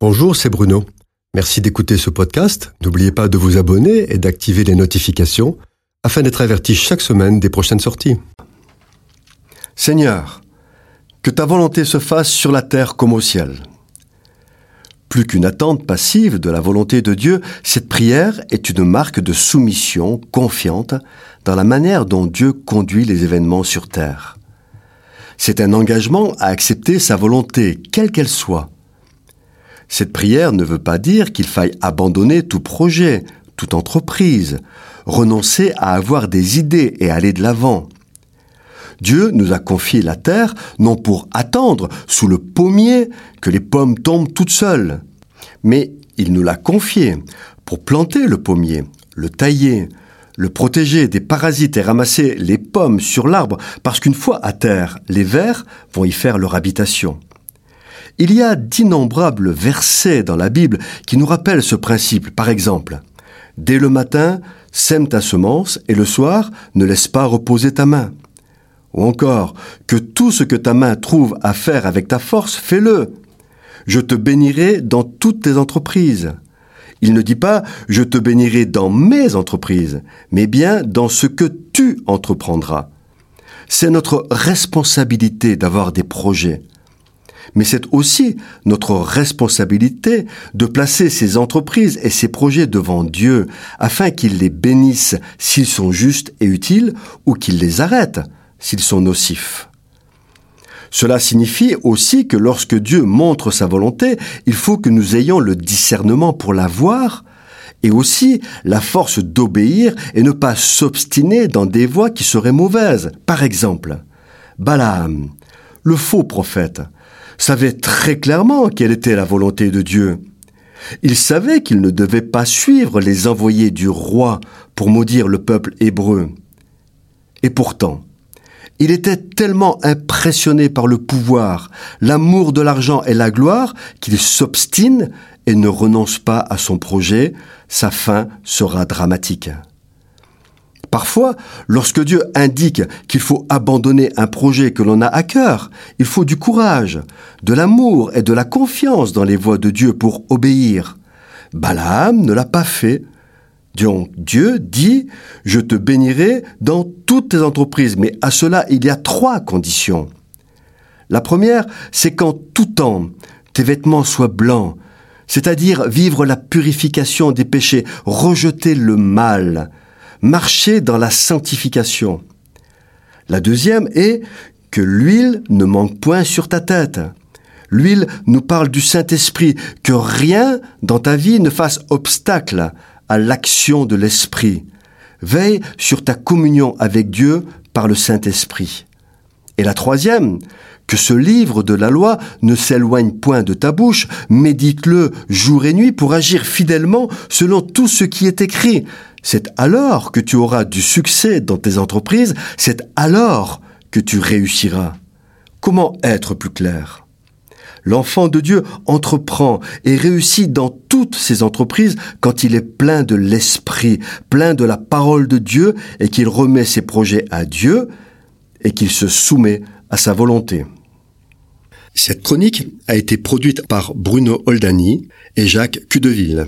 Bonjour, c'est Bruno. Merci d'écouter ce podcast. N'oubliez pas de vous abonner et d'activer les notifications afin d'être averti chaque semaine des prochaines sorties. Seigneur, que ta volonté se fasse sur la terre comme au ciel. Plus qu'une attente passive de la volonté de Dieu, cette prière est une marque de soumission confiante dans la manière dont Dieu conduit les événements sur terre. C'est un engagement à accepter sa volonté, quelle qu'elle soit. Cette prière ne veut pas dire qu'il faille abandonner tout projet, toute entreprise, renoncer à avoir des idées et aller de l'avant. Dieu nous a confié la terre non pour attendre sous le pommier que les pommes tombent toutes seules, mais il nous l'a confié pour planter le pommier, le tailler, le protéger des parasites et ramasser les pommes sur l'arbre, parce qu'une fois à terre, les vers vont y faire leur habitation. Il y a d'innombrables versets dans la Bible qui nous rappellent ce principe. Par exemple, dès le matin, sème ta semence et le soir, ne laisse pas reposer ta main. Ou encore, que tout ce que ta main trouve à faire avec ta force, fais-le. Je te bénirai dans toutes tes entreprises. Il ne dit pas je te bénirai dans mes entreprises, mais bien dans ce que tu entreprendras. C'est notre responsabilité d'avoir des projets. Mais c'est aussi notre responsabilité de placer ces entreprises et ces projets devant Dieu afin qu'il les bénisse s'ils sont justes et utiles ou qu'il les arrête s'ils sont nocifs. Cela signifie aussi que lorsque Dieu montre sa volonté, il faut que nous ayons le discernement pour la voir et aussi la force d'obéir et ne pas s'obstiner dans des voies qui seraient mauvaises. Par exemple, Balaam, le faux prophète, savait très clairement quelle était la volonté de Dieu. Il savait qu'il ne devait pas suivre les envoyés du roi pour maudire le peuple hébreu. Et pourtant, il était tellement impressionné par le pouvoir, l'amour de l'argent et la gloire qu'il s'obstine et ne renonce pas à son projet, sa fin sera dramatique. Parfois, lorsque Dieu indique qu'il faut abandonner un projet que l'on a à cœur, il faut du courage, de l'amour et de la confiance dans les voies de Dieu pour obéir. Balaam ne l'a pas fait. Donc Dieu dit, je te bénirai dans toutes tes entreprises, mais à cela il y a trois conditions. La première, c'est qu'en tout temps, tes vêtements soient blancs, c'est-à-dire vivre la purification des péchés, rejeter le mal, marcher dans la sanctification. La deuxième est que l'huile ne manque point sur ta tête. L'huile nous parle du Saint-Esprit, que rien dans ta vie ne fasse obstacle à l'action de l'Esprit. Veille sur ta communion avec Dieu par le Saint-Esprit. Et la troisième, que ce livre de la loi ne s'éloigne point de ta bouche, médite-le jour et nuit pour agir fidèlement selon tout ce qui est écrit. C'est alors que tu auras du succès dans tes entreprises, c'est alors que tu réussiras. Comment être plus clair? L'enfant de Dieu entreprend et réussit dans toutes ses entreprises quand il est plein de l'esprit, plein de la parole de Dieu et qu'il remet ses projets à Dieu et qu'il se soumet à sa volonté. Cette chronique a été produite par Bruno Oldani et Jacques Cudeville.